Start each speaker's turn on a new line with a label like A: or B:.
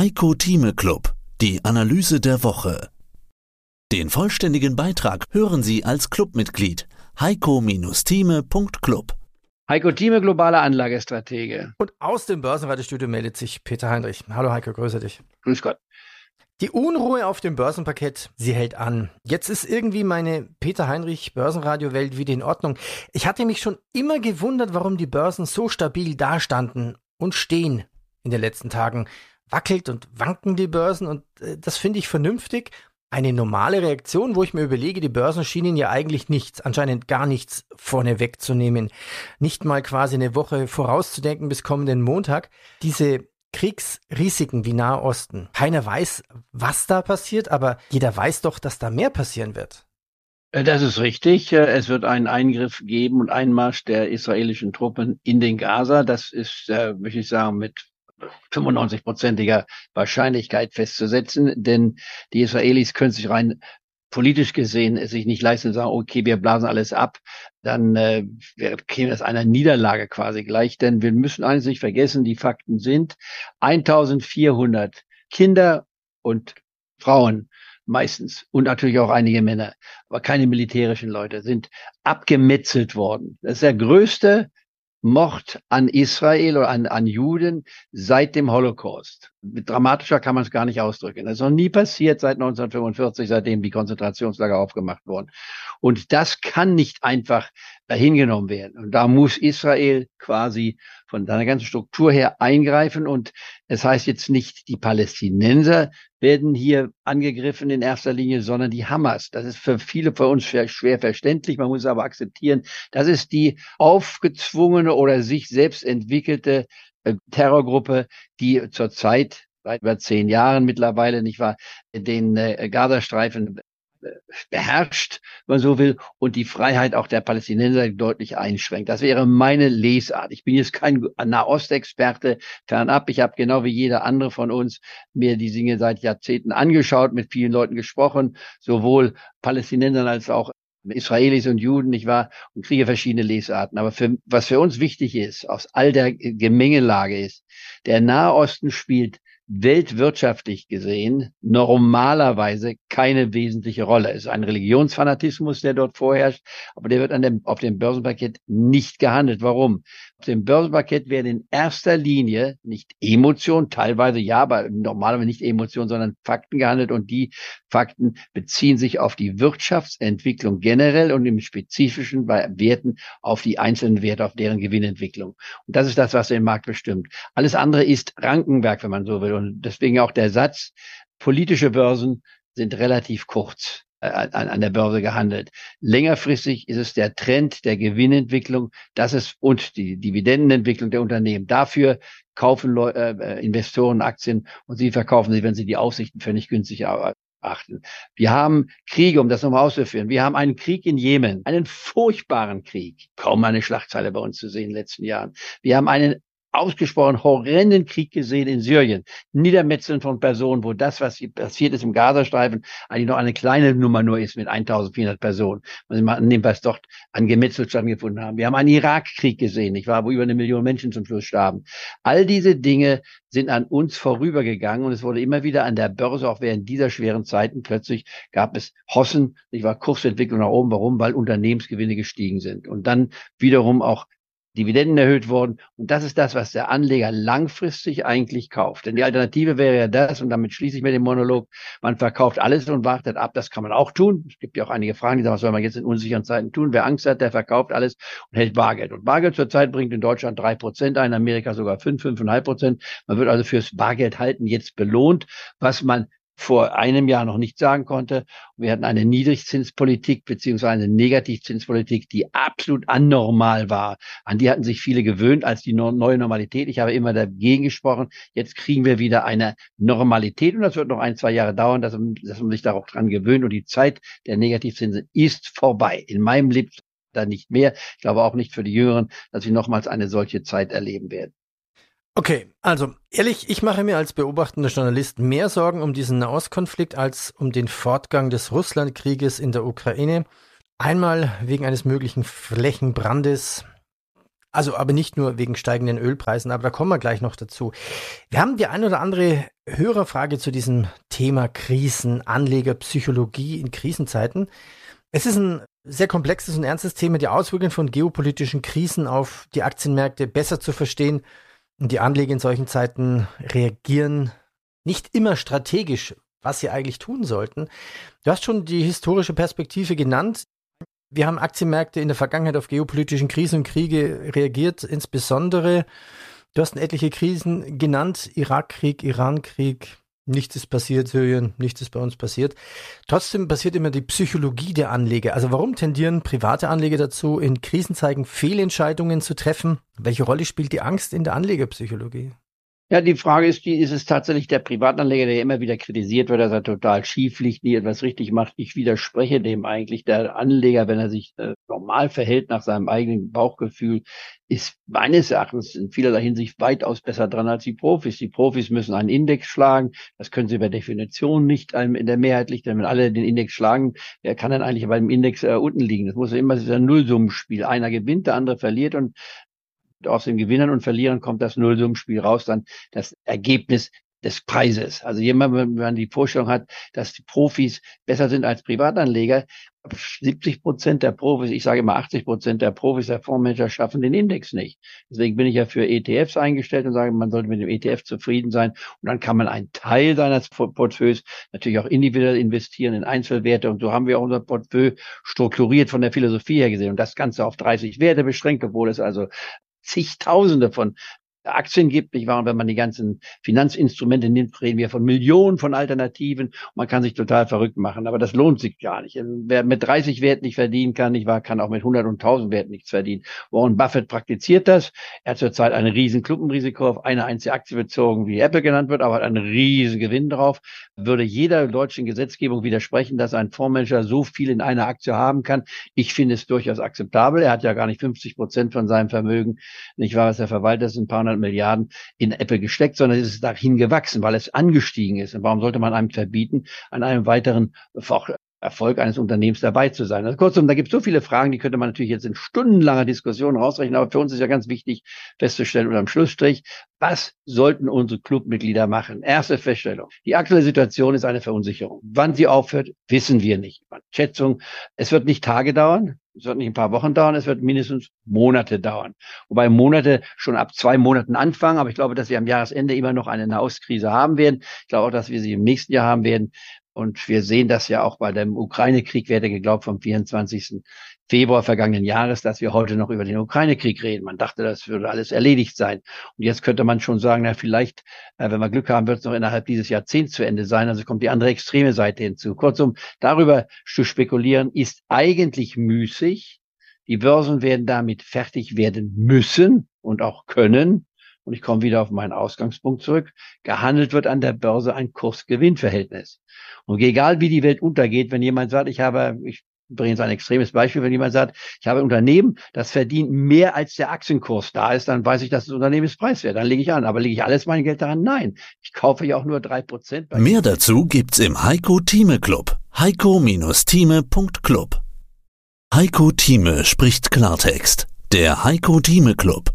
A: Heiko Thieme Club, die Analyse der Woche. Den vollständigen Beitrag hören Sie als Clubmitglied heiko-thieme.club.
B: Heiko Thieme, globaler Anlagestratege.
C: Und aus dem Börsenradiostudio meldet sich Peter Heinrich. Hallo Heiko, grüße dich.
B: Grüß Gott.
C: Die Unruhe auf dem Börsenparkett, sie hält an. Jetzt ist irgendwie meine Peter Heinrich Börsenradio-Welt wieder in Ordnung. Ich hatte mich schon immer gewundert, warum die Börsen so stabil dastanden und stehen in den letzten Tagen. Wackelt und wanken die Börsen und äh, das finde ich vernünftig. Eine normale Reaktion, wo ich mir überlege, die Börsen schienen ja eigentlich nichts, anscheinend gar nichts vorne wegzunehmen. Nicht mal quasi eine Woche vorauszudenken bis kommenden Montag. Diese Kriegsrisiken wie Nahosten. Keiner weiß, was da passiert, aber jeder weiß doch, dass da mehr passieren wird.
B: Äh, das ist richtig. Äh, es wird einen Eingriff geben und Einmarsch der israelischen Truppen in den Gaza. Das ist, äh, möchte ich sagen, mit 95-prozentiger Wahrscheinlichkeit festzusetzen, denn die Israelis können sich rein politisch gesehen sich nicht leisten sagen, okay, wir blasen alles ab, dann äh, käme das einer Niederlage quasi gleich. Denn wir müssen eines nicht vergessen, die Fakten sind 1400 Kinder und Frauen meistens und natürlich auch einige Männer, aber keine militärischen Leute, sind abgemetzelt worden. Das ist der größte Mord an Israel oder an, an Juden seit dem Holocaust. Dramatischer kann man es gar nicht ausdrücken. Das ist noch nie passiert seit 1945, seitdem die Konzentrationslager aufgemacht wurden. Und das kann nicht einfach dahingenommen werden. Und da muss Israel quasi von seiner ganzen Struktur her eingreifen. Und es heißt jetzt nicht, die Palästinenser werden hier angegriffen in erster Linie, sondern die Hamas. Das ist für viele von uns schwer, schwer verständlich. Man muss aber akzeptieren, das ist die aufgezwungene oder sich selbst entwickelte äh, Terrorgruppe, die zurzeit seit über zehn Jahren mittlerweile, nicht wahr, den äh, Gazastreifen beherrscht, wenn man so will, und die Freiheit auch der Palästinenser deutlich einschränkt. Das wäre meine Lesart. Ich bin jetzt kein Nahostexperte, fernab. Ich habe genau wie jeder andere von uns mir die Dinge seit Jahrzehnten angeschaut, mit vielen Leuten gesprochen, sowohl Palästinensern als auch Israelis und Juden, nicht wahr? Und kriege verschiedene Lesarten. Aber für, was für uns wichtig ist, aus all der Gemengelage ist, der Nahosten spielt weltwirtschaftlich gesehen normalerweise keine wesentliche Rolle. Es ist ein Religionsfanatismus, der dort vorherrscht, aber der wird an dem, auf dem Börsenpaket nicht gehandelt. Warum? Dem Börsenpaket werden in erster Linie nicht Emotionen, teilweise ja, aber normalerweise nicht Emotionen, sondern Fakten gehandelt und die Fakten beziehen sich auf die Wirtschaftsentwicklung generell und im Spezifischen bei Werten auf die einzelnen Werte, auf deren Gewinnentwicklung. Und das ist das, was den Markt bestimmt. Alles andere ist Rankenwerk, wenn man so will. Und deswegen auch der Satz, politische Börsen sind relativ kurz an, an der Börse gehandelt. Längerfristig ist es der Trend der Gewinnentwicklung, das ist und die Dividendenentwicklung der Unternehmen. Dafür kaufen Leu äh, äh Investoren Aktien und sie verkaufen sie, wenn sie die Aussichten für nicht günstig achten. Wir haben Kriege, um das nochmal auszuführen. Wir haben einen Krieg in Jemen, einen furchtbaren Krieg. Kaum eine Schlagzeile bei uns zu sehen in den letzten Jahren. Wir haben einen ausgesprochen horrenden Krieg gesehen in Syrien. Niedermetzeln von Personen, wo das, was passiert ist im Gazastreifen, eigentlich noch eine kleine Nummer nur ist mit 1400 Personen. Man nimmt, was dort an Gemetzel stattgefunden haben. Wir haben einen Irakkrieg gesehen, ich war, wo über eine Million Menschen zum Schluss starben. All diese Dinge sind an uns vorübergegangen und es wurde immer wieder an der Börse, auch während dieser schweren Zeiten, plötzlich gab es Hossen, ich war Kursentwicklung nach oben. Warum? Weil Unternehmensgewinne gestiegen sind. Und dann wiederum auch Dividenden erhöht worden. Und das ist das, was der Anleger langfristig eigentlich kauft. Denn die Alternative wäre ja das, und damit schließe ich mit dem Monolog, man verkauft alles und wartet ab. Das kann man auch tun. Es gibt ja auch einige Fragen, die sagen, was soll man jetzt in unsicheren Zeiten tun? Wer Angst hat, der verkauft alles und hält Bargeld. Und Bargeld zurzeit bringt in Deutschland drei Prozent ein, in Amerika sogar fünf, fünfeinhalb Prozent. Man wird also fürs Bargeld halten jetzt belohnt, was man vor einem Jahr noch nicht sagen konnte. Wir hatten eine Niedrigzinspolitik beziehungsweise eine Negativzinspolitik, die absolut anormal war. An die hatten sich viele gewöhnt als die neue Normalität. Ich habe immer dagegen gesprochen. Jetzt kriegen wir wieder eine Normalität und das wird noch ein, zwei Jahre dauern, dass, dass man sich darauf dran gewöhnt und die Zeit der Negativzinsen ist vorbei. In meinem Leben da nicht mehr. Ich glaube auch nicht für die Jüngeren, dass sie nochmals eine solche Zeit erleben werden.
C: Okay, also ehrlich, ich mache mir als beobachtender Journalist mehr Sorgen um diesen Nahostkonflikt als um den Fortgang des Russlandkrieges in der Ukraine. Einmal wegen eines möglichen Flächenbrandes, Also aber nicht nur wegen steigenden Ölpreisen, aber da kommen wir gleich noch dazu. Wir haben die ein oder andere Hörerfrage zu diesem Thema Krisen, Anlegerpsychologie in Krisenzeiten. Es ist ein sehr komplexes und ernstes Thema, die Auswirkungen von geopolitischen Krisen auf die Aktienmärkte besser zu verstehen. Und die Anleger in solchen Zeiten reagieren nicht immer strategisch, was sie eigentlich tun sollten. Du hast schon die historische Perspektive genannt. Wir haben Aktienmärkte in der Vergangenheit auf geopolitischen Krisen und Kriege reagiert, insbesondere. Du hast etliche Krisen genannt, Irakkrieg, Irankrieg, nichts ist passiert, Syrien, nichts ist bei uns passiert. Trotzdem passiert immer die Psychologie der Anleger. Also warum tendieren private Anleger dazu, in Krisenzeiten Fehlentscheidungen zu treffen? Welche Rolle spielt die Angst in der Anlegerpsychologie?
B: Ja, die Frage ist, die, ist es tatsächlich der Privatanleger, der immer wieder kritisiert wird, dass er total schief liegt, nie etwas richtig macht. Ich widerspreche dem eigentlich. Der Anleger, wenn er sich äh, normal verhält nach seinem eigenen Bauchgefühl, ist meines Erachtens in vielerlei Hinsicht weitaus besser dran als die Profis. Die Profis müssen einen Index schlagen. Das können sie per Definition nicht ähm, in der Mehrheit liegt. Denn wenn alle den Index schlagen, wer kann dann eigentlich beim Index äh, unten liegen? Das muss ja immer das ist ein Nullsummenspiel. Einer gewinnt, der andere verliert und aus dem Gewinnern und Verlieren kommt das Nullsummenspiel raus, dann das Ergebnis des Preises. Also jemand, wenn man die Vorstellung hat, dass die Profis besser sind als Privatanleger, 70 Prozent der Profis, ich sage immer 80 Prozent der Profis, der Fondsmanager schaffen den Index nicht. Deswegen bin ich ja für ETFs eingestellt und sage, man sollte mit dem ETF zufrieden sein. Und dann kann man einen Teil seines Portfolios natürlich auch individuell investieren in Einzelwerte. Und so haben wir auch unser Portfolio strukturiert von der Philosophie her gesehen. Und das Ganze auf 30 Werte beschränkt, obwohl es also zigtausende von Aktien gibt, nicht wahr? Und wenn man die ganzen Finanzinstrumente nimmt, reden wir von Millionen von Alternativen. Man kann sich total verrückt machen, aber das lohnt sich gar nicht. Wer mit 30 Werten nicht verdienen kann, nicht wahr, kann auch mit 100 und 1000 Werten nichts verdienen. Warren Buffett praktiziert das. Er hat zurzeit ein riesen Klumpenrisiko auf eine einzige Aktie bezogen, wie Apple genannt wird, aber hat einen riesen Gewinn drauf. Würde jeder deutschen Gesetzgebung widersprechen, dass ein Fondsmanager so viel in einer Aktie haben kann. Ich finde es durchaus akzeptabel. Er hat ja gar nicht 50 Prozent von seinem Vermögen, nicht wahr, was er verwaltet, sind ein paar 200 Milliarden in Apple gesteckt, sondern es ist dahin gewachsen, weil es angestiegen ist. Und warum sollte man einem verbieten, an einem weiteren Erfolg eines Unternehmens dabei zu sein. Also kurzum, da gibt es so viele Fragen, die könnte man natürlich jetzt in stundenlanger Diskussion rausrechnen, aber für uns ist ja ganz wichtig festzustellen unterm Schlussstrich, was sollten unsere Clubmitglieder machen? Erste Feststellung. Die aktuelle Situation ist eine Verunsicherung. Wann sie aufhört, wissen wir nicht. Schätzung, es wird nicht Tage dauern, es wird nicht ein paar Wochen dauern, es wird mindestens Monate dauern. Wobei Monate schon ab zwei Monaten anfangen, aber ich glaube, dass wir am Jahresende immer noch eine Nahostkrise haben werden. Ich glaube auch, dass wir sie im nächsten Jahr haben werden. Und wir sehen das ja auch bei dem Ukraine-Krieg, werde geglaubt, vom 24. Februar vergangenen Jahres, dass wir heute noch über den Ukraine-Krieg reden. Man dachte, das würde alles erledigt sein. Und jetzt könnte man schon sagen, na, vielleicht, äh, wenn wir Glück haben, wird es noch innerhalb dieses Jahrzehnts zu Ende sein. Also kommt die andere extreme Seite hinzu. Kurzum, darüber zu spekulieren, ist eigentlich müßig. Die Börsen werden damit fertig werden müssen und auch können und ich komme wieder auf meinen Ausgangspunkt zurück, gehandelt wird an der Börse ein Kurs-Gewinn-Verhältnis. Und egal wie die Welt untergeht, wenn jemand sagt, ich habe, ich bringe jetzt ein extremes Beispiel, wenn jemand sagt, ich habe ein Unternehmen, das verdient mehr als der Aktienkurs da ist, dann weiß ich, dass das Unternehmen ist preiswert. Dann lege ich an. Aber lege ich alles mein Geld daran? Nein. Ich kaufe ja auch nur drei Prozent.
A: Mehr dazu gibt's im Heiko Thieme Club. Heiko-Thieme.club. Heiko Thieme spricht Klartext. Der Heiko Thieme Club.